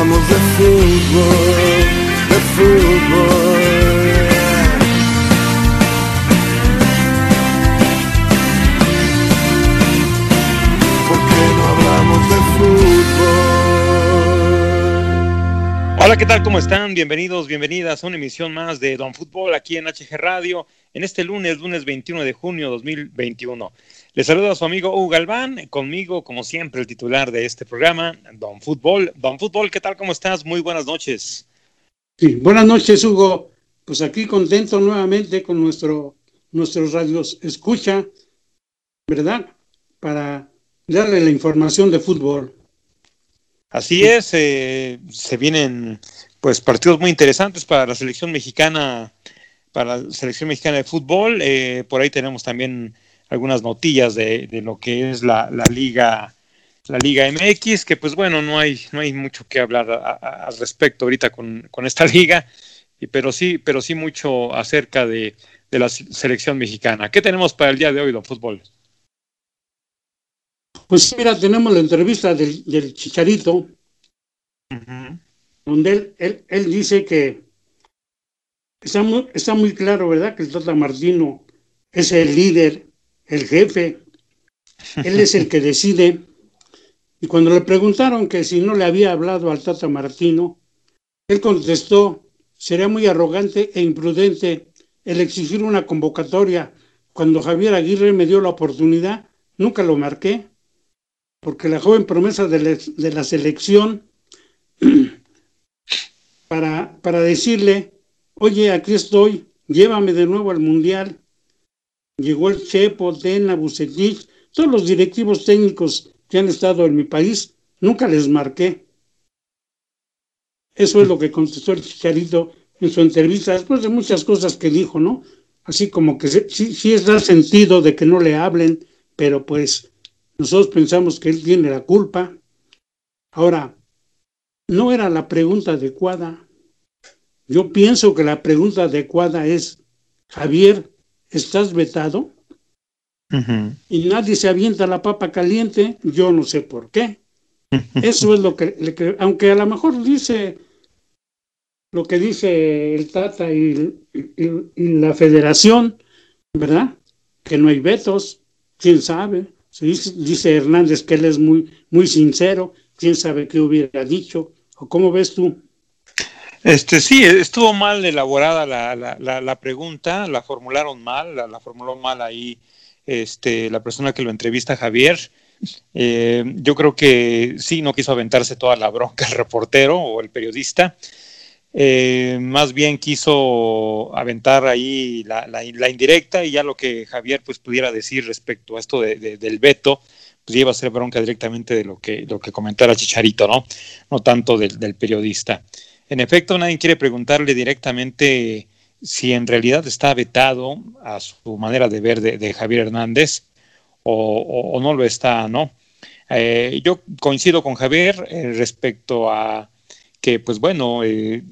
De fútbol, de fútbol. ¿Por qué no hablamos de fútbol? Hola, ¿qué tal? ¿Cómo están? Bienvenidos, bienvenidas a una emisión más de Don Fútbol aquí en HG Radio en este lunes, lunes 21 de junio 2021. Les saludo a su amigo Hugo Galván, conmigo, como siempre, el titular de este programa, Don Fútbol. Don Fútbol, ¿qué tal? ¿Cómo estás? Muy buenas noches. Sí, buenas noches, Hugo. Pues aquí contento nuevamente con nuestro, nuestros radios escucha, ¿verdad? Para darle la información de fútbol. Así es, eh, se vienen pues partidos muy interesantes para la selección mexicana, para la selección mexicana de fútbol. Eh, por ahí tenemos también algunas notillas de, lo que es la, liga la liga MX que pues bueno no hay no hay mucho que hablar al respecto ahorita con, esta liga y, pero sí pero sí mucho acerca de, la selección mexicana. Qué tenemos para el día de hoy don fútbol pues mira tenemos la entrevista del, chicharito donde él, él, dice que está muy, está muy claro verdad que el Tata Martino es el líder el jefe, él es el que decide. Y cuando le preguntaron que si no le había hablado al Tata Martino, él contestó, sería muy arrogante e imprudente el exigir una convocatoria. Cuando Javier Aguirre me dio la oportunidad, nunca lo marqué, porque la joven promesa de la, selección, para, para decirle, oye, aquí estoy, llévame de nuevo al Mundial, llegó el Chepo, Tena, Bucetich, todos los directivos técnicos que han estado en mi país, nunca les marqué. Eso es lo que contestó el Chicharito en su entrevista, después de muchas cosas que dijo, ¿no? Así como que sí, sí es dar sentido de que no le hablen, pero pues nosotros pensamos que él tiene la culpa. Ahora, no era la pregunta adecuada. Yo pienso que la pregunta adecuada es, Javier, estás vetado y nadie se avienta la papa caliente, yo no sé por qué. Eso es lo que, le aunque a lo mejor dice lo que dice el Tata y, la federación, ¿verdad? Que no hay vetos, quién sabe. Dice, dice, Hernández que él es muy, muy sincero, quién sabe qué hubiera dicho, o cómo ves tú. Este sí, estuvo mal elaborada la, la, la, pregunta, la formularon mal, la, formuló mal ahí este, la persona que lo entrevista, Javier. Eh, yo creo que sí, no quiso aventarse toda la bronca el reportero o el periodista. Eh, más bien quiso aventar ahí la, la, indirecta y ya lo que Javier pues pudiera decir respecto a esto de, del veto, pues iba a ser bronca directamente de lo que, lo que comentara Chicharito, ¿no? No tanto del, del periodista. En efecto, nadie quiere preguntarle directamente si en realidad está vetado a su manera de ver de, Javier Hernández o, no lo está, ¿no? Eh, yo coincido con Javier eh, respecto a que, pues bueno, eh,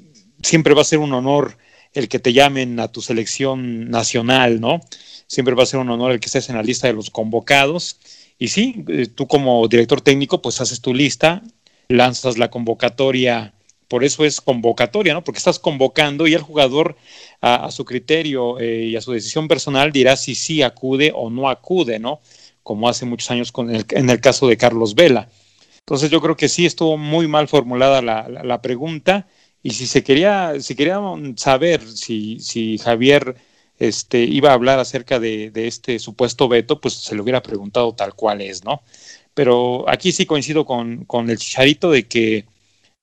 siempre va a ser un honor el que te llamen a tu selección nacional, ¿no? Siempre va a ser un honor el que estés en la lista de los convocados. Y sí, tú como director técnico, pues haces tu lista, lanzas la convocatoria por eso es convocatoria, ¿no? Porque estás convocando y el jugador a, su criterio eh, y a su decisión personal dirá si sí acude o no acude, ¿no? Como hace muchos años en el caso de Carlos Vela. Entonces yo creo que sí estuvo muy mal formulada la, pregunta y si se quería, si quería saber si, si Javier este, iba a hablar acerca de, este supuesto veto, pues se lo hubiera preguntado tal cual es, ¿no? Pero aquí sí coincido con, con el chicharito de que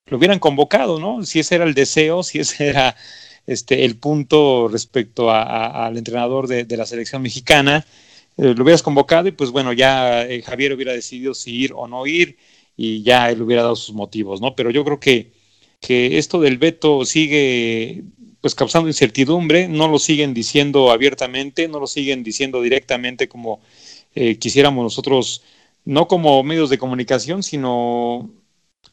lo hubieran convocado, ¿no? Si ese era el deseo, si ese era este, el punto respecto al entrenador de, la selección mexicana, eh, lo hubieras convocado y pues bueno, ya eh, Javier hubiera decidido si ir o no ir y ya él hubiera dado sus motivos, ¿no? Pero yo creo que, que esto del veto sigue pues causando incertidumbre, no lo siguen diciendo abiertamente, no lo siguen diciendo directamente como eh, quisiéramos nosotros, no como medios de comunicación, sino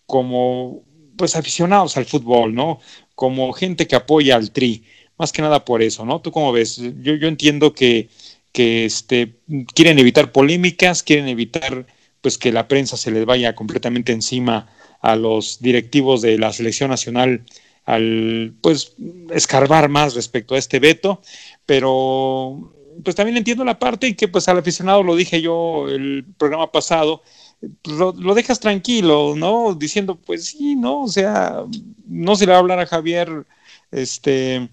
como pues aficionados al fútbol, ¿no? Como gente que apoya al Tri, más que nada por eso, ¿no? ¿Tú cómo ves? Yo, yo entiendo que, que este, quieren evitar polémicas, quieren evitar pues que la prensa se les vaya completamente encima a los directivos de la selección nacional al pues escarbar más respecto a este veto, pero pues también entiendo la parte y que pues al aficionado lo dije yo el programa pasado, lo, dejas tranquilo, ¿no? Diciendo, pues sí, ¿no? O sea, no se le va a hablar a Javier, este,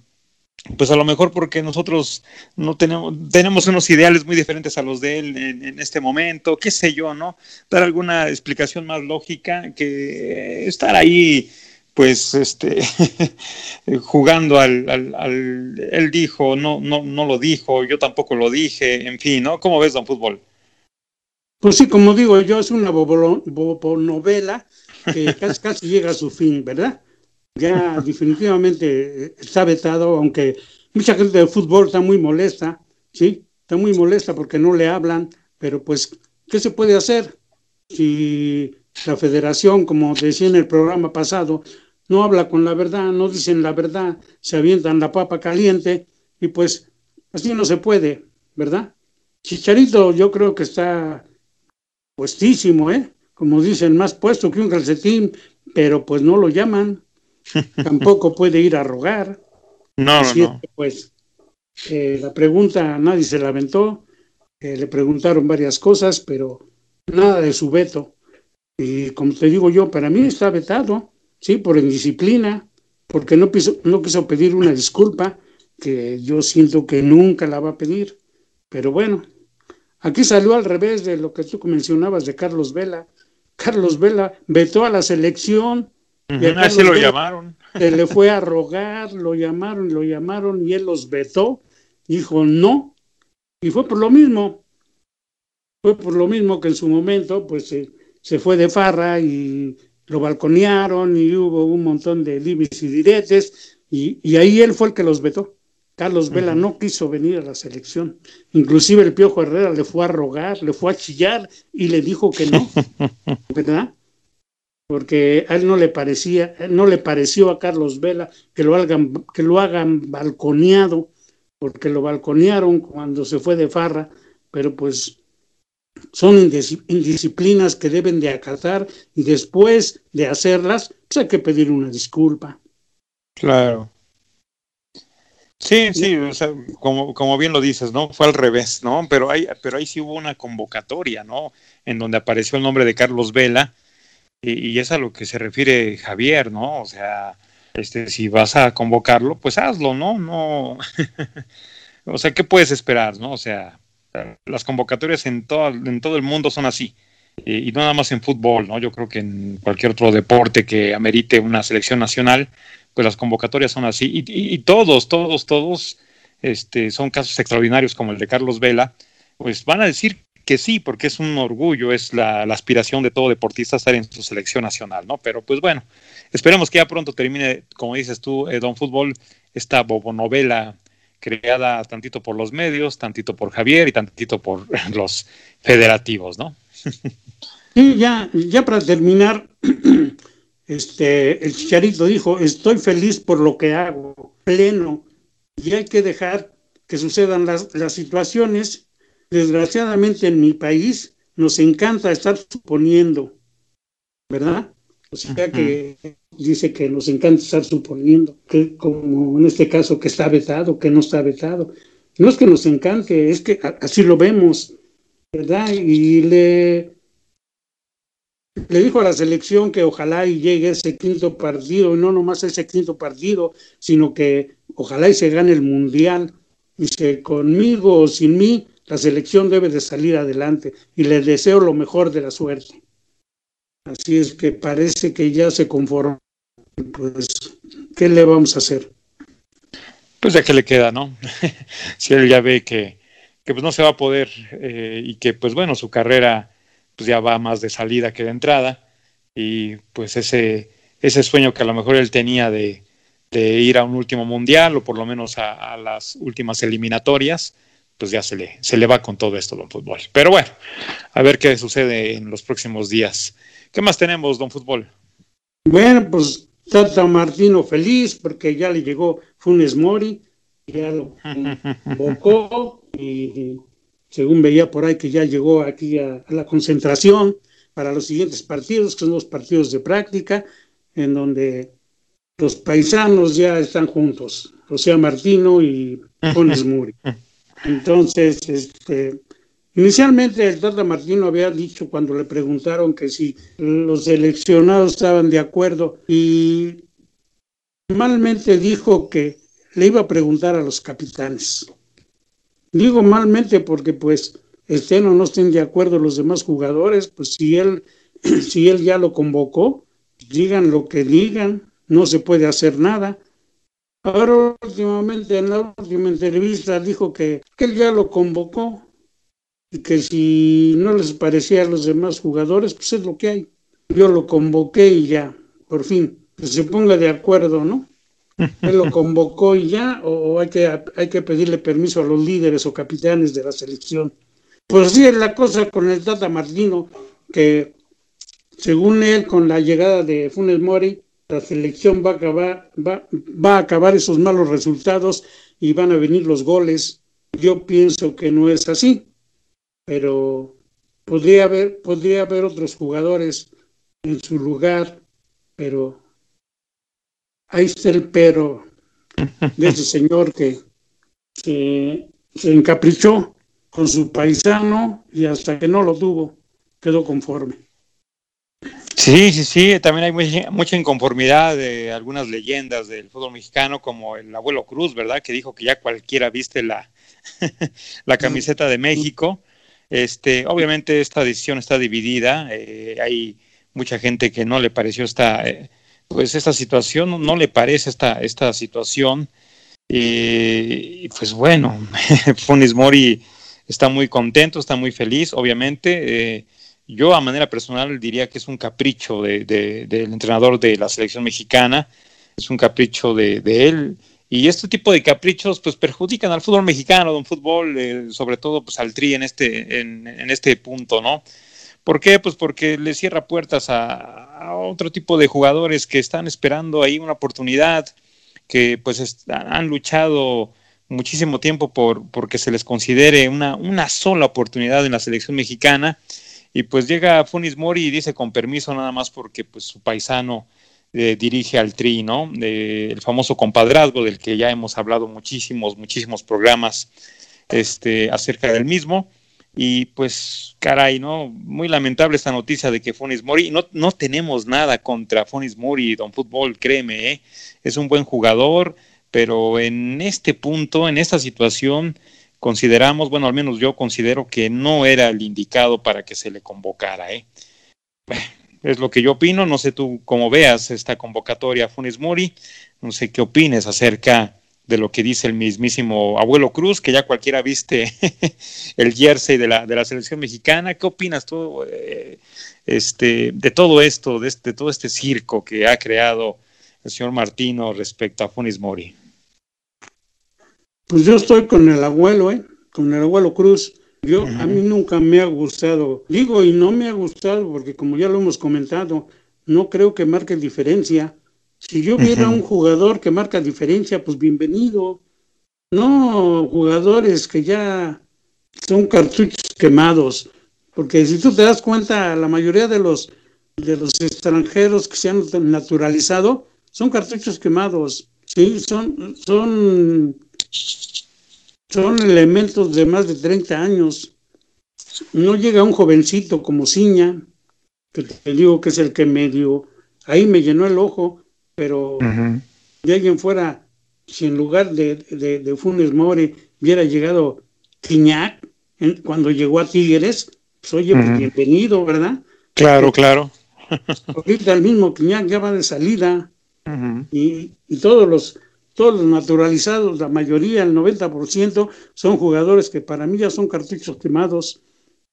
pues a lo mejor porque nosotros no tenemos, tenemos unos ideales muy diferentes a los de él en, en, este momento, qué sé yo, ¿no? Dar alguna explicación más lógica que estar ahí, pues, este, jugando al, al, al, él dijo, no, no, no lo dijo, yo tampoco lo dije, en fin, ¿no? ¿Cómo ves, don Fútbol? Pues sí, como digo yo, es una novela que casi, casi llega a su fin, ¿verdad? ya definitivamente está vetado, aunque mucha gente de fútbol está muy molesta, ¿sí? Está muy molesta porque no le hablan, pero pues, ¿qué se puede hacer? Si la federación, como decía en el programa pasado, no habla con la verdad, no dicen la verdad, se avientan la papa caliente y pues así no se puede, ¿verdad? Chicharito yo creo que está puestísimo, ¿eh? Como dicen, más puesto que un calcetín, pero pues no lo llaman tampoco puede ir a rogar. No, Así no. Que, pues eh, la pregunta nadie se la aventó, eh, le preguntaron varias cosas, pero nada de su veto. Y como te digo yo, para mí está vetado, sí, por indisciplina, porque no no quiso pedir una disculpa, que yo siento que nunca la va a pedir. Pero bueno, aquí salió al revés de lo que tú mencionabas de Carlos Vela. Carlos Vela vetó a la selección y uh -huh, así lo llamaron. Se le fue a rogar, lo llamaron, lo llamaron y él los vetó. Dijo no. Y fue por lo mismo. Fue por lo mismo que en su momento, pues se, se fue de farra y lo balconearon y hubo un montón de dimes y diretes. Y, y, ahí él fue el que los vetó. Carlos Vela uh -huh. no quiso venir a la selección. Inclusive el Piojo Herrera le fue a rogar, le fue a chillar y le dijo que no. ¿Verdad? porque a él no le parecía, no le pareció a Carlos Vela que lo hagan, que lo hagan balconeado, porque lo balconearon cuando se fue de farra, pero pues son indisciplinas que deben de acatar y después de hacerlas, pues hay que pedir una disculpa. Claro. Sí, sí, o sea, como, como bien lo dices, ¿no? Fue al revés, ¿no? Pero ahí, pero ahí sí hubo una convocatoria, ¿no? En donde apareció el nombre de Carlos Vela, y, y, es a lo que se refiere Javier, ¿no? O sea, este, si vas a convocarlo, pues hazlo, ¿no? No, o sea, ¿qué puedes esperar, no? O sea, las convocatorias en todo, en todo el mundo son así. Y, y no nada más en fútbol, ¿no? Yo creo que en cualquier otro deporte que amerite una selección nacional, pues las convocatorias son así. Y, todos, todos, todos, este, son casos extraordinarios como el de Carlos Vela, pues van a decir que sí, porque es un orgullo, es la, la, aspiración de todo deportista estar en su selección nacional, ¿no? Pero pues bueno, esperemos que ya pronto termine, como dices tú, eh, Don Fútbol, esta bobonovela creada tantito por los medios, tantito por Javier y tantito por los federativos, ¿no? Sí, ya, ya para terminar, este, el Chicharito dijo, estoy feliz por lo que hago, pleno, y hay que dejar que sucedan las, las situaciones desgraciadamente en mi país nos encanta estar suponiendo, ¿verdad? O sea que dice que nos encanta estar suponiendo, que como en este caso que está vetado, que no está vetado. No es que nos encante, es que así lo vemos, ¿verdad? Y le, le dijo a la selección que ojalá y llegue ese quinto partido, y no nomás ese quinto partido, sino que ojalá y se gane el mundial. Dice, conmigo o sin mí, la selección debe de salir adelante y le deseo lo mejor de la suerte. Así es que parece que ya se conforma. Pues, ¿qué le vamos a hacer? Pues ya que le queda, ¿no? si él ya ve que, que pues no se va a poder eh, y que, pues bueno, su carrera pues ya va más de salida que de entrada, y pues ese, ese sueño que a lo mejor él tenía de, de ir a un último mundial o por lo menos a, a, las últimas eliminatorias, pues ya se le, se le va con todo esto, don Fútbol. Pero bueno, a ver qué sucede en los próximos días. ¿Qué más tenemos, don Fútbol? Bueno, pues Tata Martino feliz porque ya le llegó Funes Mori, ya lo convocó y según veía por ahí que ya llegó aquí a, a, la concentración para los siguientes partidos, que son los partidos de práctica, en donde los paisanos ya están juntos, José Martino y Funes Mori. Entonces, este, inicialmente el Tata Martino había dicho cuando le preguntaron que si los seleccionados estaban de acuerdo y malmente dijo que le iba a preguntar a los capitanes. Digo malmente porque pues estén o no estén de acuerdo los demás jugadores, pues si él, si él ya lo convocó, digan lo que digan, no se puede hacer nada. Ahora últimamente en la última entrevista dijo que, él ya lo convocó y que si no les parecía a los demás jugadores, pues es lo que hay. Yo lo convoqué y ya, por fin, que se ponga de acuerdo, ¿no? Él lo convocó y ya, o, hay, que, hay que pedirle permiso a los líderes o capitanes de la selección. Pues sí, es la cosa con el Tata Martino, que según él, con la llegada de Funes Mori, la selección va a acabar, va, va a acabar esos malos resultados y van a venir los goles. Yo pienso que no es así, pero podría haber, podría haber otros jugadores en su lugar, pero ahí está el pero de ese señor que se, se encaprichó con su paisano y hasta que no lo tuvo, quedó conforme. Sí, sí, sí, también hay mucha, mucha, inconformidad de algunas leyendas del fútbol mexicano, como el abuelo Cruz, ¿verdad? Que dijo que ya cualquiera viste la, la camiseta de México. Este, obviamente esta decisión está dividida, eh, hay mucha gente que no le pareció esta, eh, pues esta situación, no, le parece esta, esta situación. Y pues bueno, Funes Mori está muy contento, está muy feliz, obviamente. Eh, yo a manera personal diría que es un capricho de, de, del entrenador de la selección mexicana, es un capricho de, de, él. Y este tipo de caprichos pues perjudican al fútbol mexicano, don fútbol, eh, sobre todo pues al Tri en este, en, este punto, ¿no? ¿Por qué? Pues porque le cierra puertas a, otro tipo de jugadores que están esperando ahí una oportunidad, que pues han luchado muchísimo tiempo por porque se les considere una, una sola oportunidad en la selección mexicana y pues llega Funis Mori y dice con permiso nada más porque pues su paisano eh, dirige al Tri, ¿no? El famoso compadrazgo del que ya hemos hablado muchísimos, muchísimos programas este, acerca del mismo. Y pues, caray, ¿no? Muy lamentable esta noticia de que Funis Mori, no, no tenemos nada contra Funis Mori, Don Fútbol, créeme, ¿eh? es un buen jugador, pero en este punto, en esta situación, consideramos, bueno, al menos yo considero que no era el indicado para que se le convocara. ¿eh? Es lo que yo opino, no sé tú cómo veas esta convocatoria a Funes Mori, no sé qué opines acerca de lo que dice el mismísimo abuelo Cruz, que ya cualquiera viste el jersey de la, de la selección mexicana. ¿Qué opinas tú eh, este, de todo esto, de, este, de todo este circo que ha creado el señor Martino respecto a Funes Mori? Pues yo estoy con el abuelo, ¿eh? Con el abuelo Cruz. Yo, uh -huh. a mí nunca me ha gustado. Digo, y no me ha gustado porque como ya lo hemos comentado, no creo que marque diferencia. Si yo viera uh -huh. un jugador que marca diferencia, pues bienvenido. No jugadores que ya son cartuchos quemados. Porque si tú te das cuenta, la mayoría de los, de los extranjeros que se han naturalizado son cartuchos quemados. Sí, son, son son elementos de más de 30 años. No llega un jovencito como Ciña, que te digo que es el que medio, ahí me llenó el ojo, pero uh -huh. de alguien fuera, si en lugar de, de, de Funes Mori hubiera llegado Quiñac, en, cuando llegó a Tigres, pues oye, uh -huh. pues bienvenido, ¿verdad? Claro, Porque, claro. ahorita el mismo Quiñac ya va de salida uh -huh. y, y todos los todos los naturalizados, la mayoría, el 90%, son jugadores que para mí ya son cartuchos quemados.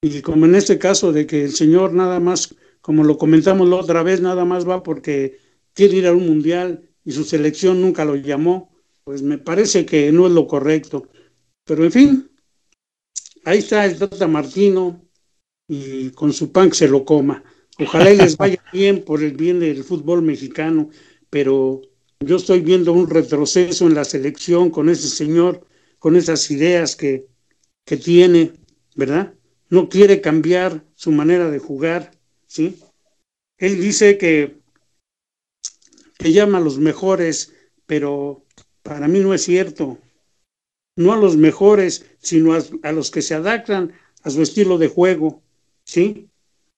Y como en este caso de que el señor nada más como lo comentamos la otra vez, nada más va porque quiere ir a un mundial y su selección nunca lo llamó, pues me parece que no es lo correcto. Pero en fin, ahí está el Tata Martino y con su pan que se lo coma. Ojalá les vaya bien por el bien del fútbol mexicano, pero yo estoy viendo un retroceso en la selección con ese señor, con esas ideas que, que tiene, ¿verdad? No quiere cambiar su manera de jugar, ¿sí? Él dice que, que llama a los mejores, pero para mí no es cierto. No a los mejores, sino a, los que se adaptan a su estilo de juego, ¿sí?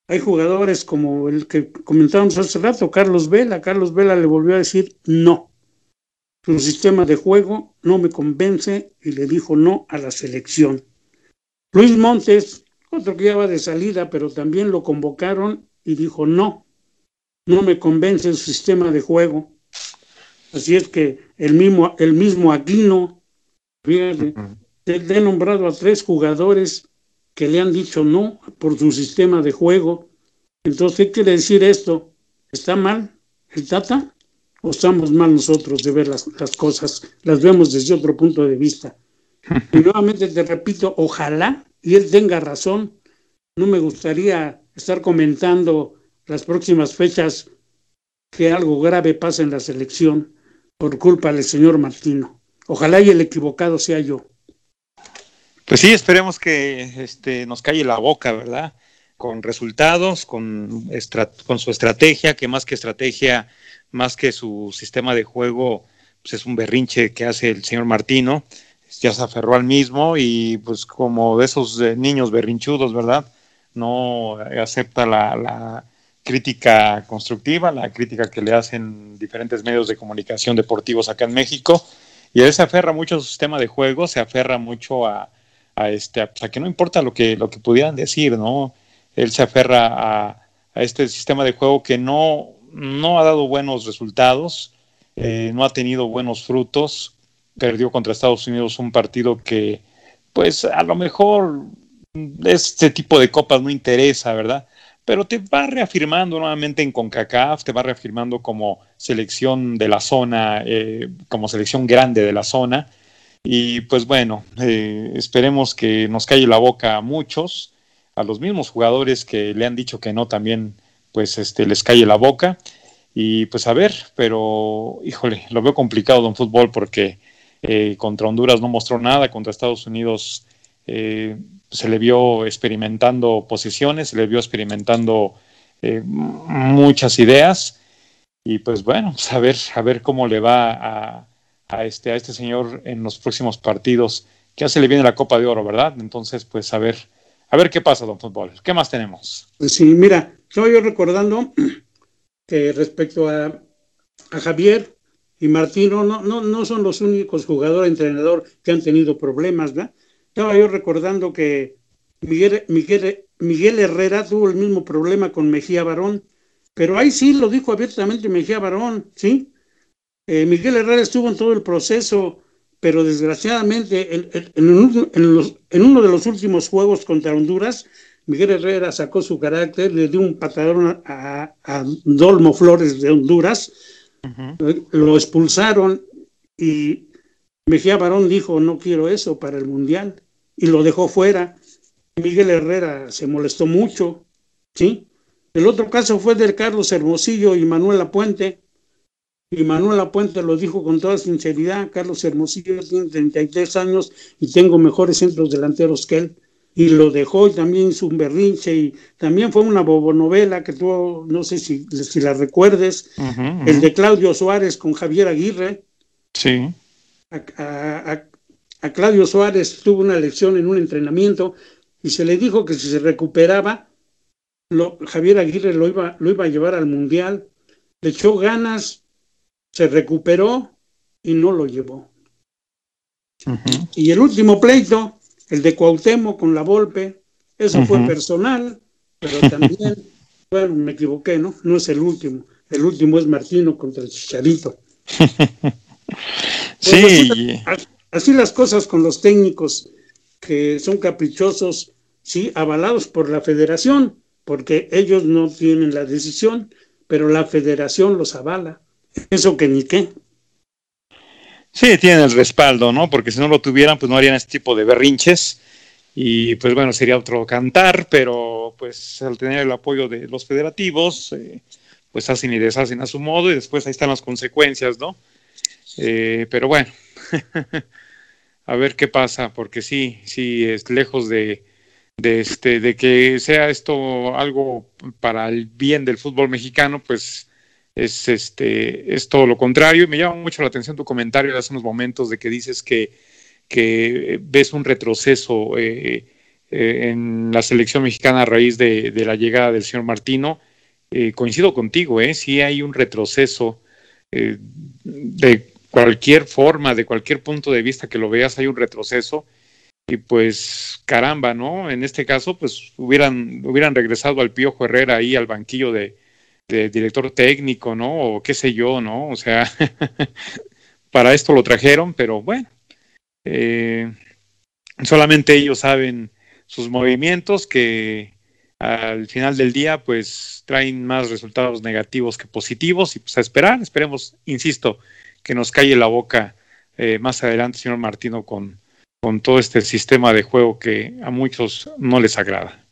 Hay jugadores como el que comentábamos hace rato, Carlos Vela. Carlos Vela le volvió a decir no. Su sistema de juego no me convence y le dijo no a la selección. Luis Montes, otro que ya va de salida, pero también lo convocaron y dijo no. No me convence su sistema de juego. Así es que el mismo, el mismo Aquino, fíjate, he nombrado a tres jugadores que le han dicho no por su sistema de juego. Entonces, ¿qué quiere decir esto? ¿Está mal el Tata? ¿O estamos mal nosotros de ver las, las cosas? Las vemos desde otro punto de vista. Y nuevamente te repito, ojalá y él tenga razón. No me gustaría estar comentando las próximas fechas que algo grave pasa en la selección por culpa del señor Martino. Ojalá y el equivocado sea yo. Pues sí, esperemos que este, nos calle la boca, ¿verdad? Con resultados, con, con su estrategia, que más que estrategia, más que su sistema de juego, pues es un berrinche que hace el señor Martino. Ya se aferró al mismo y pues como de esos eh, niños berrinchudos, ¿verdad? No acepta la, la crítica constructiva, la crítica que le hacen diferentes medios de comunicación deportivos acá en México. Y él se aferra mucho a su sistema de juego, se aferra mucho a, este, a, que no importa lo que, lo que pudieran decir, ¿no? Él se aferra a, a este sistema de juego que no, no ha dado buenos resultados, eh, no ha tenido buenos frutos, perdió contra Estados Unidos un partido que, pues a lo mejor este tipo de copas no interesa, ¿verdad? Pero te va reafirmando nuevamente en CONCACAF, te va reafirmando como selección de la zona, eh, como selección grande de la zona, y pues bueno, eh, esperemos que nos calle la boca a muchos, a los mismos jugadores que le han dicho que no también, pues este, les calle la boca. Y pues a ver, pero híjole, lo veo complicado en fútbol porque eh, contra Honduras no mostró nada, contra Estados Unidos eh, se le vio experimentando posiciones, se le vio experimentando eh, muchas ideas. Y pues bueno, pues a ver, a ver cómo le va a, a este, a este señor en los próximos partidos, ya se le viene la Copa de Oro, ¿verdad? Entonces, pues a ver, a ver qué pasa, don Fútbol. ¿Qué más tenemos? Pues sí, mira, estaba yo recordando que respecto a, a Javier y Martino, no, no, no son los únicos jugadores, entrenador que han tenido problemas, ¿verdad? Estaba yo recordando que Miguel, Miguel, Miguel Herrera tuvo el mismo problema con Mejía Barón, pero ahí sí lo dijo abiertamente Mejía Barón, ¿sí? Eh, Miguel Herrera estuvo en todo el proceso, pero desgraciadamente en, en, en, los, en, uno de los últimos juegos contra Honduras, Miguel Herrera sacó su carácter, le dio un patadón a, a Dolmo Flores de Honduras, uh -huh. lo expulsaron y Mejía Barón dijo, no quiero eso para el Mundial, y lo dejó fuera. Miguel Herrera se molestó mucho, ¿sí? El otro caso fue de Carlos Hermosillo y Manuel Apuente, y Manuel Apuente lo dijo con toda sinceridad, Carlos Hermosillo tiene 33 años y tengo mejores centros delanteros que él. Y lo dejó y también hizo un berrinche y también fue una bobonovela que tú, no sé si, si la recuerdes, uh -huh, uh -huh. el de Claudio Suárez con Javier Aguirre. Sí. A, a, a, Claudio Suárez tuvo una lección en un entrenamiento y se le dijo que si se recuperaba, lo, Javier Aguirre lo iba, lo iba a llevar al Mundial. Le echó ganas, se recuperó y no lo llevó. Uh -huh. Y el último pleito, el de Cuauhtémoc con la Volpe, eso uh -huh. fue personal, pero también, bueno, me equivoqué, ¿no? No es el último. El último es Martino contra el Chicharito. sí. Pues así, así, las cosas con los técnicos que son caprichosos, sí, avalados por la federación, porque ellos no tienen la decisión, pero la federación los avala. Eso que ni qué. Sí, tienen el respaldo, ¿no? Porque si no lo tuvieran, pues no harían este tipo de berrinches. Y pues bueno, sería otro cantar, pero pues al tener el apoyo de los federativos, eh, pues hacen y deshacen a su modo y después ahí están las consecuencias, ¿no? Eh, pero bueno, a ver qué pasa, porque sí, sí, es lejos de, de, este, de que sea esto algo para el bien del fútbol mexicano, pues es, este, es todo lo contrario. Y me llama mucho la atención tu comentario de hace unos momentos de que dices que, que ves un retroceso eh, eh, en la selección mexicana a raíz de, la llegada del señor Martino. Eh, coincido contigo, ¿eh? sí hay un retroceso de cualquier forma, de cualquier punto de vista que lo veas, hay un retroceso y pues caramba, ¿no? En este caso, pues hubieran, hubieran regresado al Piojo Herrera ahí al banquillo de, director técnico, ¿no? O qué sé yo, ¿no? O sea, para esto lo trajeron, pero bueno, eh, solamente ellos saben sus movimientos que al final del día pues traen más resultados negativos que positivos y pues a esperar, esperemos, insisto, que nos calle la boca eh, más adelante, señor Martino, con, con todo este sistema de juego que a muchos no les agrada.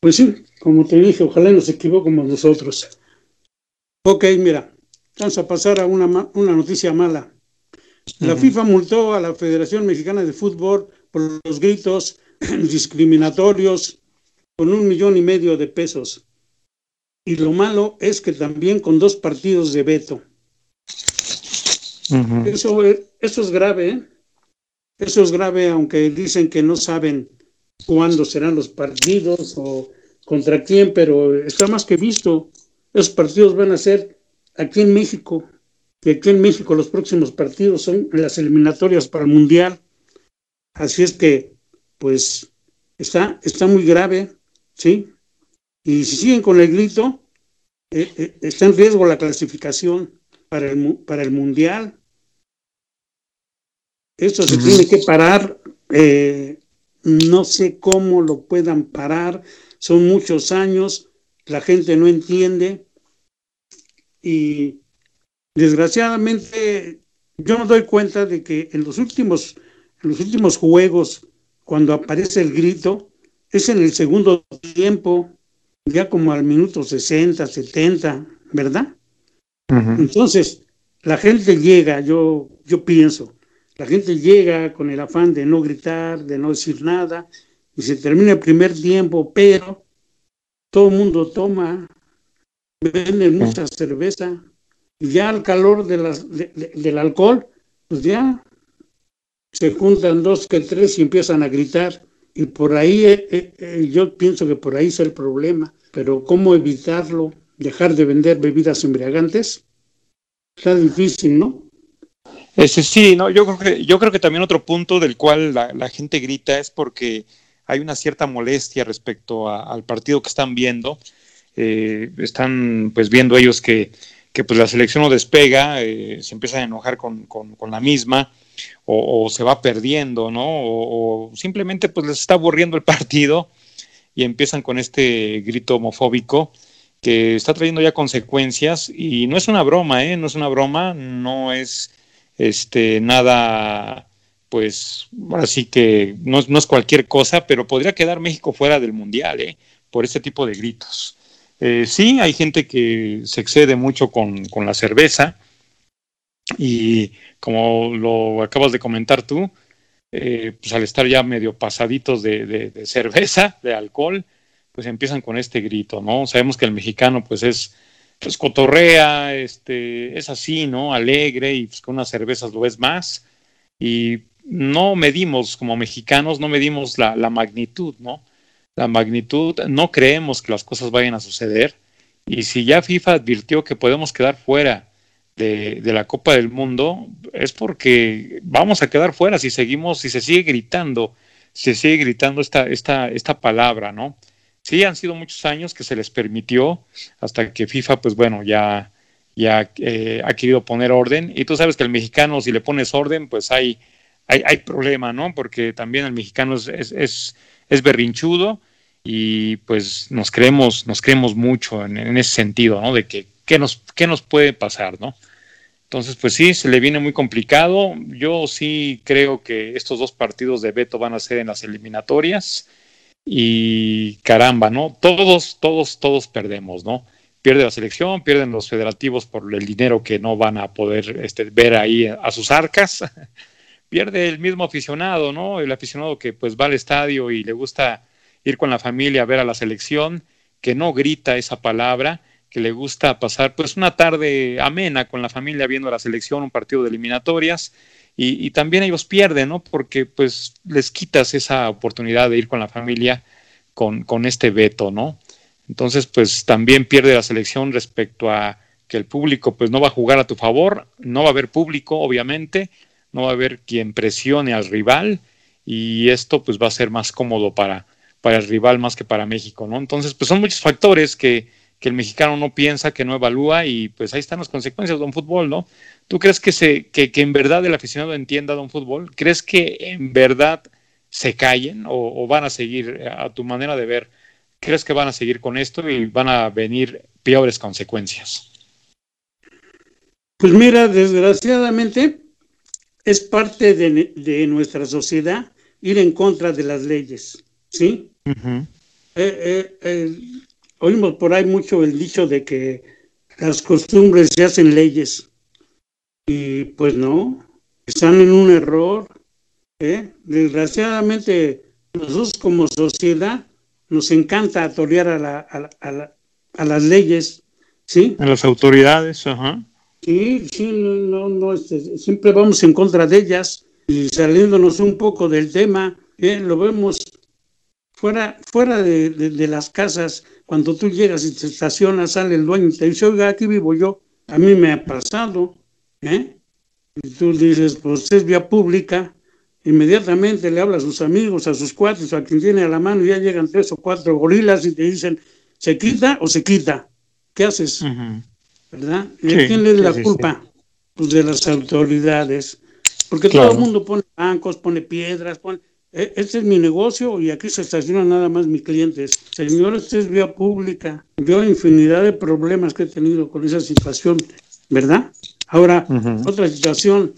Pues sí, como te dije, ojalá nos equivoquemos nosotros. Ok, mira, vamos a pasar a una, una noticia mala. La uh -huh. FIFA multó a la Federación Mexicana de Fútbol por los gritos discriminatorios con un millón y medio de pesos. Y lo malo es que también con dos partidos de veto. Uh -huh. eso, eso es grave, ¿eh? Eso es grave, aunque dicen que no saben cuándo serán los partidos o contra quién, pero está más que visto. Esos partidos van a ser aquí en México, que aquí en México los próximos partidos son las eliminatorias para el Mundial. Así es que, pues, está, está muy grave, ¿sí? Y si siguen con el grito, eh, eh, está en riesgo la clasificación para el, para el Mundial. Esto se uh -huh. tiene que parar. Eh, no sé cómo lo puedan parar. Son muchos años. La gente no entiende. Y desgraciadamente yo me doy cuenta de que en los últimos, en los últimos juegos, cuando aparece el grito, es en el segundo tiempo, ya como al minuto 60, 70, ¿verdad? Uh -huh. Entonces, la gente llega, yo, yo pienso, la gente llega con el afán de no gritar, de no decir nada, y se termina el primer tiempo, pero todo el mundo toma, venden mucha cerveza, y ya al calor de las, de, de, del alcohol, pues ya se juntan dos que tres y empiezan a gritar. Y por ahí, eh, eh, yo pienso que por ahí es el problema. Pero ¿cómo evitarlo? ¿Dejar de vender bebidas embriagantes? Está difícil, ¿no? Ese sí, no, yo creo que, yo creo que también otro punto del cual la, la gente grita es porque hay una cierta molestia respecto a, al partido que están viendo. Eh, están pues viendo ellos que, que pues la selección no despega, eh, se empiezan a enojar con, con, la misma o, se va perdiendo, ¿no? O, o, simplemente pues les está aburriendo el partido y empiezan con este grito homofóbico que está trayendo ya consecuencias y no es una broma, ¿eh? No es una broma, no es este nada pues así que no, no, es cualquier cosa, pero podría quedar México fuera del Mundial, ¿eh? por este tipo de gritos. Eh, sí, hay gente que se excede mucho con, con, la cerveza y como lo acabas de comentar tú, eh, pues al estar ya medio pasaditos de, de, cerveza, de alcohol, pues empiezan con este grito, ¿no? Sabemos que el mexicano pues es pues cotorrea, este, es así, ¿no? Alegre y pues con unas cervezas lo es más y no medimos como mexicanos, no medimos la, la, magnitud, ¿no? La magnitud, no creemos que las cosas vayan a suceder. Y si ya FIFA advirtió que podemos quedar fuera de, de, la Copa del Mundo, es porque vamos a quedar fuera si seguimos, si se sigue gritando, se sigue gritando esta, esta, esta palabra, ¿no? Sí, han sido muchos años que se les permitió, hasta que FIFA, pues bueno, ya, ya eh, ha querido poner orden. Y tú sabes que el mexicano, si le pones orden, pues hay hay, hay, problema, ¿no? Porque también el mexicano es, es, es, es, berrinchudo y pues nos creemos, nos creemos mucho en, ese sentido, ¿no? De que qué nos, qué nos puede pasar, ¿no? Entonces, pues sí, se le viene muy complicado. Yo sí creo que estos dos partidos de Beto van a ser en las eliminatorias. Y caramba, ¿no? Todos, todos, todos perdemos, ¿no? Pierde la selección, pierden los federativos por el dinero que no van a poder este, ver ahí a sus arcas. Pierde el mismo aficionado, ¿no? El aficionado que pues va al estadio y le gusta ir con la familia a ver a la selección, que no grita esa palabra que le gusta pasar pues una tarde amena con la familia viendo la selección, un partido de eliminatorias, y, también ellos pierden, ¿no? Porque pues les quitas esa oportunidad de ir con la familia con, con este veto, ¿no? Entonces pues también pierde la selección respecto a que el público pues no va a jugar a tu favor, no va a haber público obviamente, no va a haber quien presione al rival y esto pues va a ser más cómodo para, para el rival más que para México, ¿no? Entonces pues son muchos factores que, que el mexicano no piensa, que no evalúa y pues ahí están las consecuencias de un fútbol, ¿no? ¿Tú crees que, se, que, que en verdad el aficionado entienda de un fútbol? ¿Crees que en verdad se callen o, van a seguir a tu manera de ver? ¿Crees que van a seguir con esto y van a venir peores consecuencias? Pues mira, desgraciadamente es parte de, nuestra sociedad ir en contra de las leyes, ¿sí? Eh, eh, oímos por ahí mucho el dicho de que las costumbres se hacen leyes. Y pues no, están en un error. Desgraciadamente, nosotros como sociedad nos encanta atorear a, la, a, a, las leyes, ¿sí? A las autoridades, ajá. Sí, sí, no, no, este, siempre vamos en contra de ellas y saliéndonos un poco del tema, ¿eh? lo vemos fuera, fuera de, de, las casas, cuando tú llegas y te estacionas, sale el dueño y te dice, oiga, aquí vivo yo, a mí me ha pasado, ¿eh? Y tú dices, pues es vía pública, inmediatamente le habla a sus amigos, a sus cuates, a quien tiene a la mano, y ya llegan tres o cuatro gorilas y te dicen, ¿se quita o se quita? ¿Qué haces? ¿Verdad? ¿Y a quién le da la culpa? Pues de las autoridades. Porque todo el mundo pone bancos, pone piedras, pone este es mi negocio y aquí se estacionan nada más mis clientes. Señor, esta es vía pública. Yo infinidad de problemas que he tenido con esa situación, ¿verdad? Ahora, otra situación.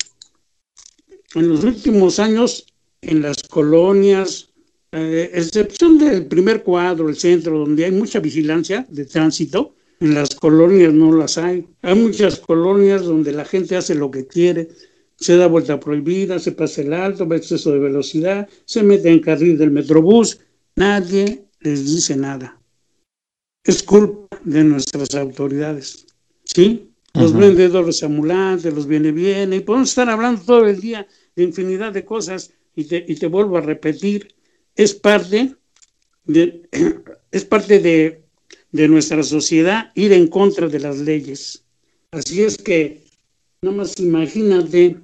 En los últimos años, en las colonias, eh, excepción del primer cuadro, el centro, donde hay mucha vigilancia de tránsito, en las colonias no las hay. Hay muchas colonias donde la gente hace lo que quiere se da vuelta prohibida, se pasa el alto, va exceso de velocidad, se mete en carril del metrobús, nadie les dice nada. Es culpa de nuestras autoridades, ¿sí? Los vendedores ambulantes, los viene bien, y podemos estar hablando todo el día de infinidad de cosas, y te, y te vuelvo a repetir, es parte de, es parte de, de nuestra sociedad ir en contra de las leyes. Así es que, nada más imagínate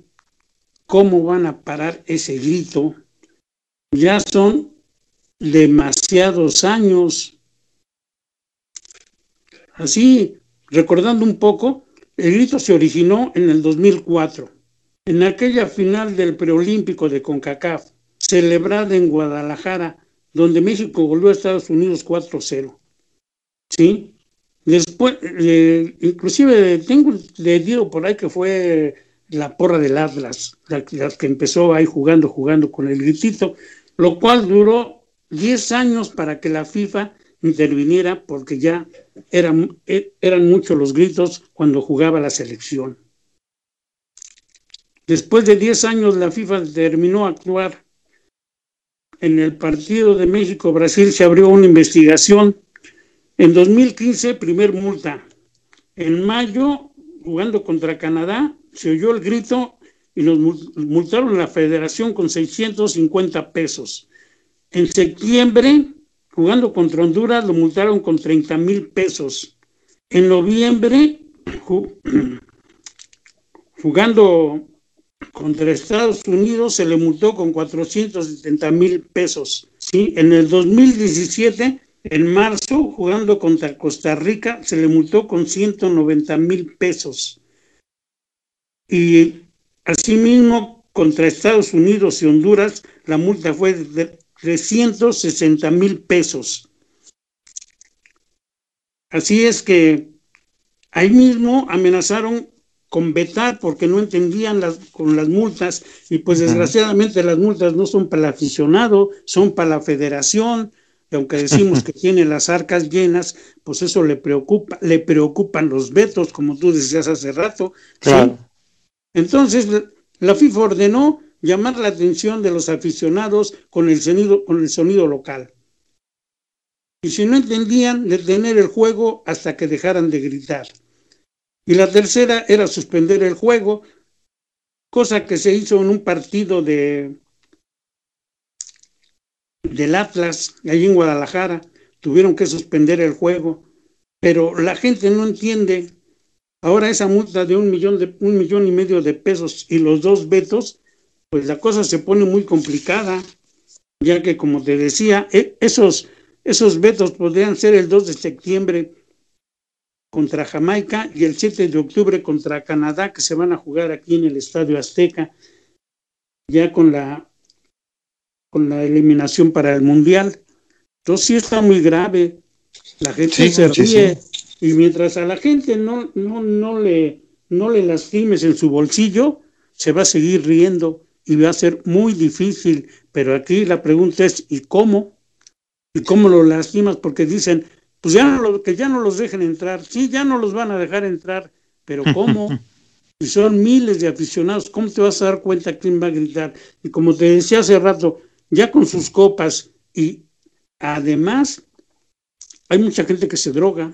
cómo van a parar ese grito. Ya son demasiados años. Así, recordando un poco, el grito se originó en el 2004, en aquella final del preolímpico de CONCACAF, celebrada en Guadalajara, donde México volvió a Estados Unidos 4-0. ¿Sí? Después, eh, inclusive tengo leído por ahí que fue la porra del Atlas, la, que empezó ahí jugando, jugando con el gritito, lo cual duró 10 años para que la FIFA interviniera porque ya eran, e, eran muchos los gritos cuando jugaba la selección. Después de 10 años la FIFA terminó a actuar. En el partido de México-Brasil se abrió una investigación. En 2015, primer multa. En mayo, jugando contra Canadá, se oyó el grito y nos multaron la federación con 650 pesos. En septiembre, jugando contra Honduras, lo multaron con 30 mil pesos. En noviembre, jugando contra Estados Unidos, se le multó con 470 mil pesos. ¿sí? En el 2017, en marzo, jugando contra Costa Rica, se le multó con 190 mil pesos. Y asimismo, contra Estados Unidos y Honduras, la multa fue de 360 mil pesos. Así es que ahí mismo amenazaron con vetar porque no entendían las, con las multas y pues desgraciadamente las multas no son para el aficionado, son para la federación, y aunque decimos que tiene las arcas llenas, pues eso le preocupa, le preocupan los vetos, como tú decías hace rato. Entonces, la FIFA ordenó llamar la atención de los aficionados con el sonido, con el sonido local. Y si no entendían, detener el juego hasta que dejaran de gritar. Y la tercera era suspender el juego, cosa que se hizo en un partido de del Atlas, allí en Guadalajara, tuvieron que suspender el juego, pero la gente no entiende. Ahora esa multa de un millón de un millón y medio de pesos y los dos vetos, pues la cosa se pone muy complicada, ya que como te decía, e, esos esos vetos podrían ser el 2 de septiembre contra Jamaica y el 7 de octubre contra Canadá, que se van a jugar aquí en el Estadio Azteca, ya con la, con la eliminación para el Mundial. Entonces sí está muy grave. La gente se ríe y mientras a la gente no, no, no, le, no le lastimes en su bolsillo, se va a seguir riendo y va a ser muy difícil. Pero aquí la pregunta es, ¿y cómo? ¿Y cómo lo lastimas? Porque dicen, pues ya no lo, que ya no los dejen entrar. Sí, ya no los van a dejar entrar, pero ¿cómo? si son miles de aficionados, ¿cómo te vas a dar cuenta quién va a gritar? Y como te decía hace rato, ya con sus copas y además hay mucha gente que se droga,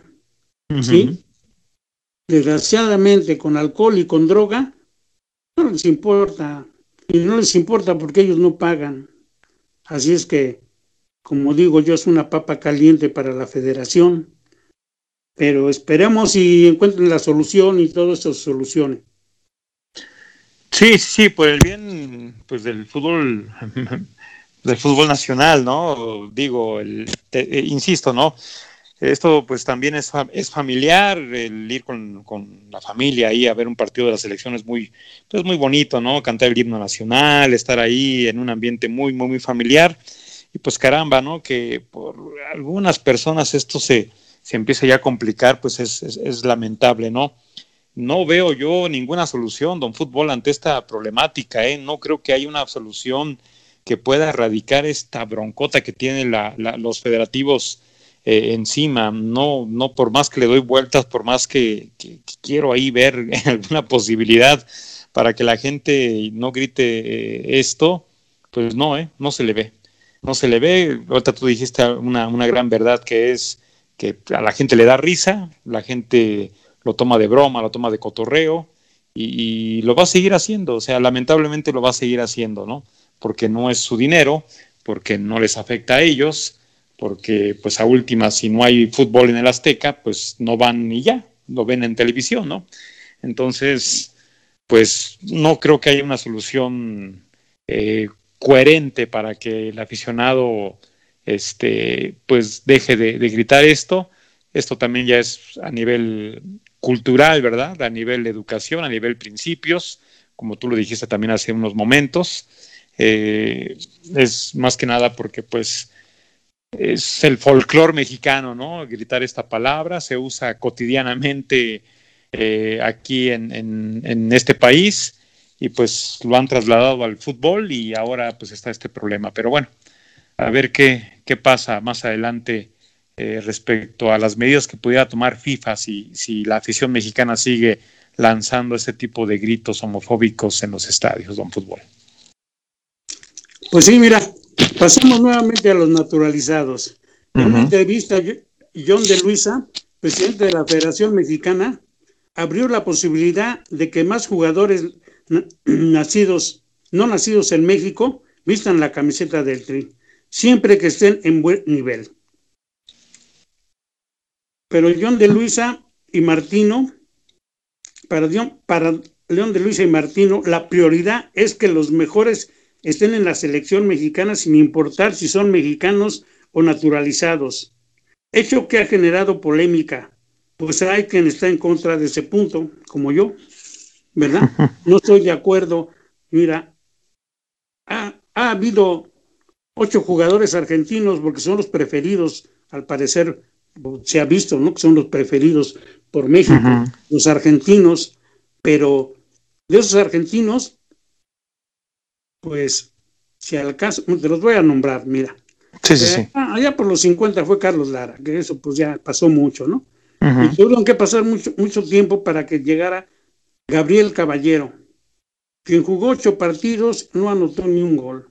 ¿sí? Desgraciadamente con alcohol y con droga, no les importa. Y no les importa porque ellos no pagan. Así es que como digo yo, es una papa caliente para la federación, pero esperemos y encuentren la solución y todo eso se solucione. Sí, sí, por el bien pues del fútbol del fútbol nacional, ¿no? Digo, el, eh, insisto, ¿no? Esto pues también es, es familiar, el ir con, con, la familia ahí a ver un partido de la selección es muy, pues muy bonito, ¿no? Cantar el himno nacional, estar ahí en un ambiente muy, muy, muy familiar. Y pues caramba, ¿no? Que por algunas personas esto se, se empieza ya a complicar, pues es, es, lamentable, ¿no? No veo yo ninguna solución, don Fútbol, ante esta problemática, ¿eh? No creo que haya una solución que pueda erradicar esta broncota que tienen la, los federativos eh, encima. No, no por más que le doy vueltas, por más que, quiero ahí ver alguna posibilidad para que la gente no grite eh, esto, pues no, ¿eh? No se le ve no se le ve. Ahorita tú dijiste una, una gran verdad que es que a la gente le da risa, la gente lo toma de broma, lo toma de cotorreo y, lo va a seguir haciendo, o sea, lamentablemente lo va a seguir haciendo, ¿no? Porque no es su dinero, porque no les afecta a ellos, porque pues a última, si no hay fútbol en el Azteca, pues no van ni ya, lo ven en televisión, ¿no? Entonces, pues no creo que haya una solución eh, coherente para que el aficionado este, pues deje de, gritar esto. Esto también ya es a nivel cultural, ¿verdad? A nivel educación, a nivel principios, como tú lo dijiste también hace unos momentos. Eh, es más que nada porque pues es el folclore mexicano, ¿no? Gritar esta palabra se usa cotidianamente eh, aquí en, en, este país y pues lo han trasladado al fútbol y ahora pues está este problema. Pero bueno, a ver qué, qué pasa más adelante eh, respecto a las medidas que pudiera tomar FIFA si, si la afición mexicana sigue lanzando ese tipo de gritos homofóbicos en los estadios, don fútbol. Pues sí, mira, pasamos nuevamente a los naturalizados. En una entrevista, John de Luisa, presidente de la Federación Mexicana, abrió la posibilidad de que más jugadores nacidos, no nacidos en México, vistan la camiseta del Tri, siempre que estén en buen nivel. Pero León de Luisa y Martino, para, para León de Luisa y Martino, la prioridad es que los mejores estén en la selección mexicana sin importar si son mexicanos o naturalizados. Hecho que ha generado polémica, pues hay quien está en contra de ese punto, como yo. ¿verdad? No estoy de acuerdo. Mira, ha, habido ocho jugadores argentinos porque son los preferidos, al parecer, se ha visto, ¿no? Que son los preferidos por México, los argentinos, pero de esos argentinos, pues, si al caso, te los voy a nombrar, mira. Sí, sí, sí. Ah, allá por los 50 fue Carlos Lara, que eso pues ya pasó mucho, ¿no? Y tuvieron que pasar mucho, mucho tiempo para que llegara Gabriel Caballero, quien jugó ocho partidos, no anotó ni un gol.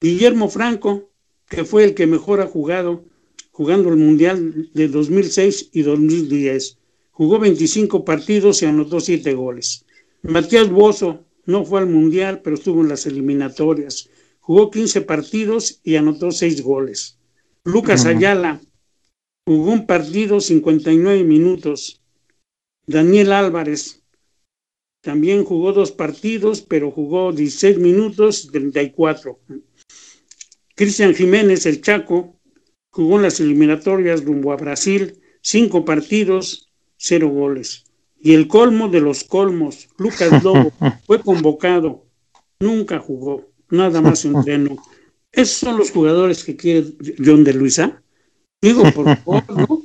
Guillermo Franco, que fue el que mejor ha jugado, jugando el Mundial de 2006 y 2010. Jugó 25 partidos y anotó 7 goles. Matías Bozo no fue al Mundial, pero estuvo en las eliminatorias. Jugó 15 partidos y anotó 6 goles. Lucas Ayala jugó un partido 59 minutos. Daniel Álvarez también jugó dos partidos, pero jugó 16 minutos, 34. Cristian Jiménez, el Chaco, jugó en las eliminatorias rumbo a Brasil, cinco partidos, cero goles. Y el colmo de los colmos, Lucas Lobo, fue convocado, nunca jugó, nada más entrenó. Esos son los jugadores que quiere John de Luisa. Digo, por favor, ¿no?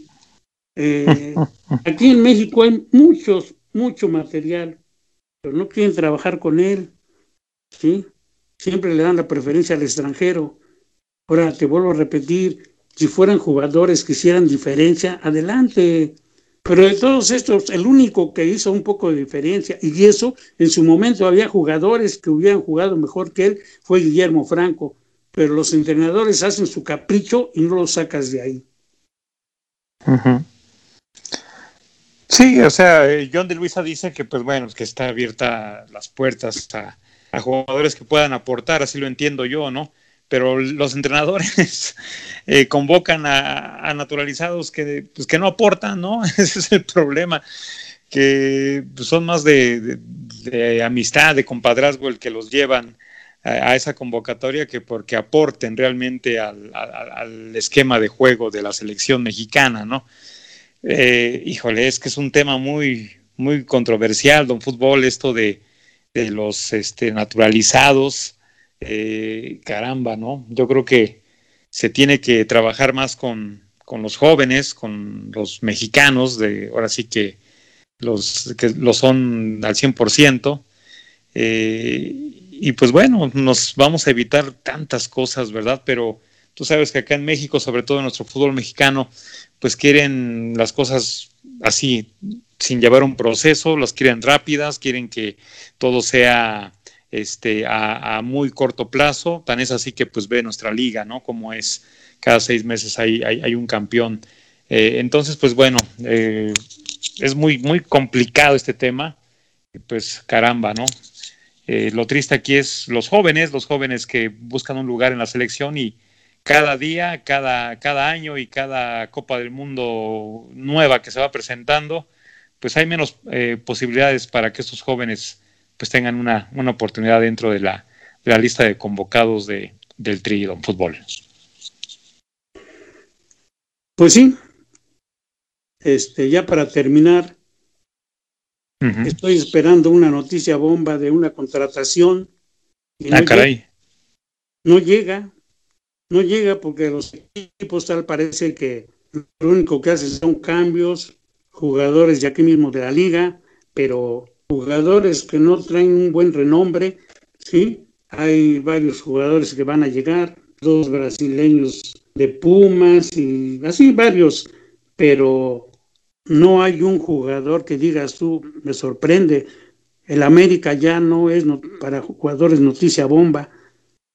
Eh, aquí en México hay muchos, mucho material, pero no quieren trabajar con él, ¿sí? Siempre le dan la preferencia al extranjero. Ahora te vuelvo a repetir, si fueran jugadores que hicieran diferencia, adelante. Pero de todos estos, el único que hizo un poco de diferencia, y eso en su momento había jugadores que hubieran jugado mejor que él, fue Guillermo Franco. Pero los entrenadores hacen su capricho y no lo sacas de ahí. Sí, o sea, eh, John de Luisa dice que, pues bueno, que está abierta las puertas a, a jugadores que puedan aportar, así lo entiendo yo, ¿no? Pero los entrenadores eh, convocan a, naturalizados que, pues, que no aportan, ¿no? Ese es el problema, que pues, son más de, amistad, de compadrazgo el que los llevan a, esa convocatoria que porque aporten realmente al, esquema de juego de la selección mexicana, ¿no? Eh, híjole, es que es un tema muy, muy controversial, don Fútbol, esto de, de los este, naturalizados eh, caramba, ¿no? Yo creo que se tiene que trabajar más con, los jóvenes, con los mexicanos, de ahora sí que los que lo son al 100%. Eh, y pues bueno, nos vamos a evitar tantas cosas, ¿verdad? Pero tú sabes que acá en México, sobre todo en nuestro fútbol mexicano, pues quieren las cosas así, sin llevar un proceso, las quieren rápidas, quieren que todo sea este, a, muy corto plazo. Tan es así que pues ve nuestra liga, ¿no? Como es, cada seis meses hay, hay, un campeón. Eh, entonces, pues bueno, eh, es muy, muy complicado este tema. Pues caramba, ¿no? Eh, lo triste aquí es los jóvenes, los jóvenes que buscan un lugar en la selección y cada día, cada, cada año y cada Copa del Mundo nueva que se va presentando, pues hay menos posibilidades para que estos jóvenes pues tengan una, oportunidad dentro de la, de la, lista de convocados de, del Tri Fútbol. Pues sí. Este, ya para terminar, estoy esperando una noticia bomba de una contratación. ah, caray. no llega, no llega porque los equipos tal parece que lo único que hacen son cambios, jugadores de aquí mismo de la liga, pero jugadores que no traen un buen renombre, ¿sí? Hay varios jugadores que van a llegar, dos brasileños de Pumas y así varios, pero no hay un jugador que digas tú, me sorprende. El América ya no es para jugadores noticia bomba.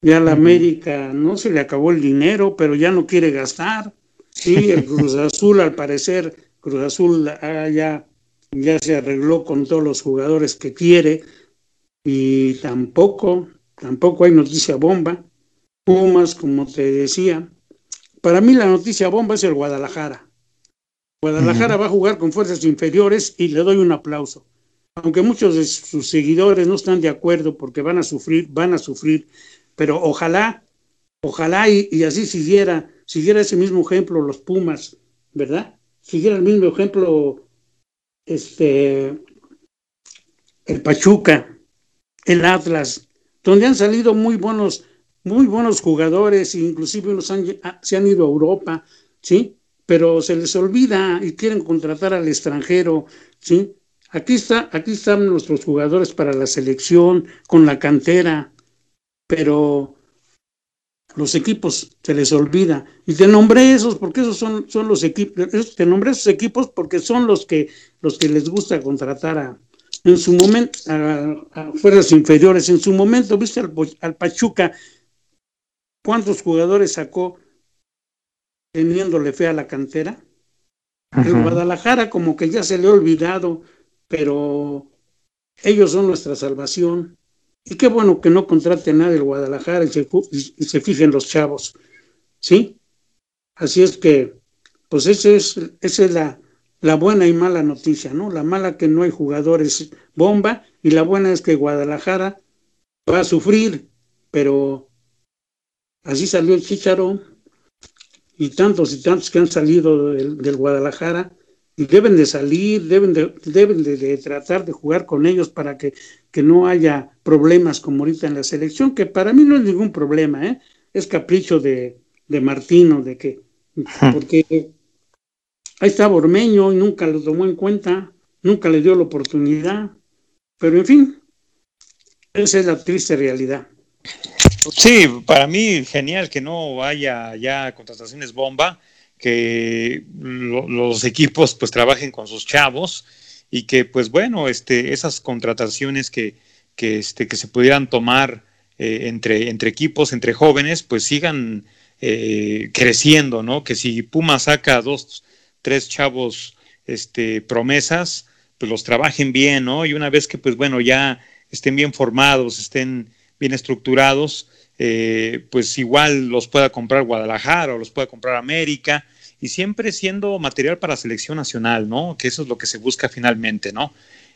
Ya la América no se le acabó el dinero, pero ya no quiere gastar. Sí, el Cruz Azul, al parecer, Cruz Azul ya ya se arregló con todos los jugadores que quiere y tampoco, tampoco hay noticia bomba. Pumas, como te decía, para mí la noticia bomba es el Guadalajara. Guadalajara va a jugar con fuerzas inferiores y le doy un aplauso. Aunque muchos de sus seguidores no están de acuerdo porque van a sufrir, van a sufrir, pero ojalá, ojalá y, y así siguiera, siguiera ese mismo ejemplo los Pumas, ¿verdad? Siguiera el mismo ejemplo este, el Pachuca, el Atlas, donde han salido muy buenos, muy buenos jugadores, inclusive unos se han ido a Europa, ¿sí? pero se les olvida y quieren contratar al extranjero, ¿sí? Aquí, está, aquí están nuestros jugadores para la selección, con la cantera, pero los equipos se les olvida. Y te nombré esos porque esos son, son los equipos, te nombré esos equipos porque son los que, los que les gusta contratar a, en su momento, a, fuerzas inferiores. En su momento, viste al, al Pachuca, ¿cuántos jugadores sacó teniéndole fe a la cantera? El Guadalajara como que ya se le ha olvidado, pero ellos son nuestra salvación. Y qué bueno que no contrate nada el Guadalajara y se, y se fijen los chavos. ¿Sí? Así es que, pues ese es, esa es la, la buena y mala noticia, ¿no? La mala que no hay jugadores bomba y la buena es que Guadalajara va a sufrir, pero así salió el Chicharo y tantos y tantos que han salido del, Guadalajara y deben de salir, deben de, deben de, tratar de jugar con ellos para que, que, no haya problemas como ahorita en la selección, que para mí no es ningún problema, ¿eh? es capricho de, de Martino, de que, porque Ahí está Bormeño y nunca lo tomó en cuenta, nunca le dio la oportunidad. Pero en fin, esa es la triste realidad. Sí, para mí genial que no haya ya contrataciones bomba, que los equipos pues trabajen con sus chavos y que pues bueno, este, esas contrataciones que, que, este, que se pudieran tomar eh, entre, entre equipos, entre jóvenes, pues sigan eh, creciendo, ¿no? Que si Puma saca dos tres chavos este, promesas, pues los trabajen bien, ¿no? Y una vez que, pues bueno, ya estén bien formados, estén bien estructurados, eh, pues igual los pueda comprar Guadalajara o los pueda comprar América, y siempre siendo material para selección nacional, ¿no? Que eso es lo que se busca finalmente, ¿no?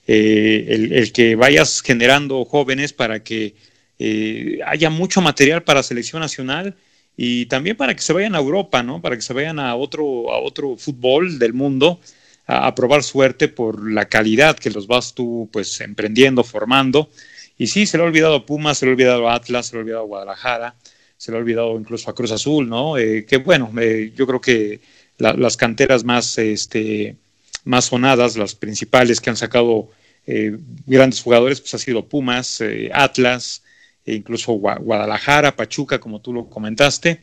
Eh, el, que vayas generando jóvenes para que eh, haya mucho material para selección nacional y también para que se vayan a Europa, ¿no? Para que se vayan a otro, a otro fútbol del mundo a, probar suerte por la calidad que los vas tú pues emprendiendo, formando. Y sí, se le ha olvidado a Pumas, se le ha olvidado a Atlas, se le ha olvidado a Guadalajara, se le ha olvidado incluso a Cruz Azul, ¿no? Eh, que bueno, eh, yo creo que las canteras más, este, más sonadas, las principales que han sacado eh, grandes jugadores, pues ha sido Pumas, Atlas, e incluso Guadalajara, Pachuca, como tú lo comentaste,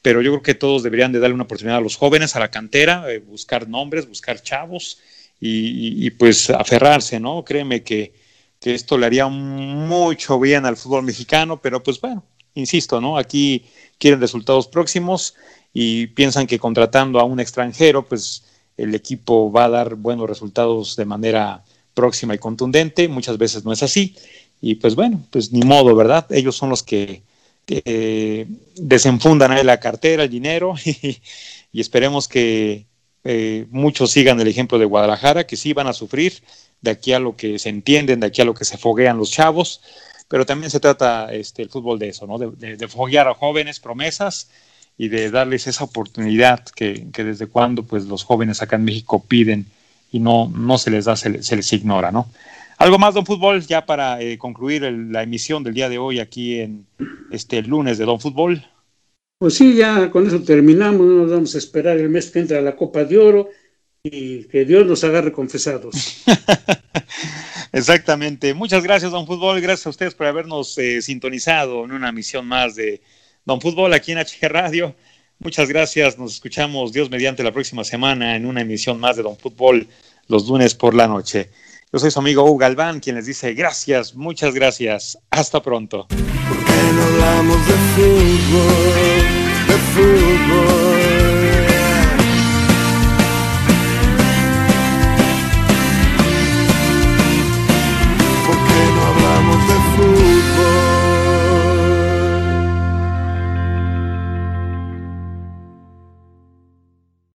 pero yo creo que todos deberían de darle una oportunidad a los jóvenes, a la cantera, eh, buscar nombres, buscar chavos y, pues aferrarse, ¿no? Créeme que, esto le haría mucho bien al fútbol mexicano, pero pues bueno, insisto, ¿no? Aquí quieren resultados próximos y piensan que contratando a un extranjero, pues el equipo va a dar buenos resultados de manera próxima y contundente. Muchas veces no es así. Y pues bueno, pues ni modo, ¿verdad? Ellos son los que desenfundan ahí la cartera, el dinero, y, esperemos que eh, muchos sigan el ejemplo de Guadalajara, que sí van a sufrir de aquí a lo que se entienden, de aquí a lo que se foguean los chavos, pero también se trata este, el fútbol de eso, ¿no? De, foguear a jóvenes promesas y de darles esa oportunidad que, desde cuando pues los jóvenes acá en México piden y no, no se les da, se, se les ignora, ¿no? Algo más, Don Fútbol, ya para eh, concluir la emisión del día de hoy aquí en este lunes de Don Fútbol. Pues sí, ya con eso terminamos, no nos vamos a esperar el mes que entra la Copa de Oro y que Dios nos agarre confesados. Exactamente. Muchas gracias, Don Fútbol. Gracias a ustedes por habernos eh, sintonizado en una emisión más de Don Fútbol aquí en HG Radio. Muchas gracias. Nos escuchamos Dios mediante la próxima semana en una emisión más de Don Fútbol los lunes por la noche. Yo soy su amigo Hugo Galván, quien les dice gracias, muchas gracias. Hasta pronto.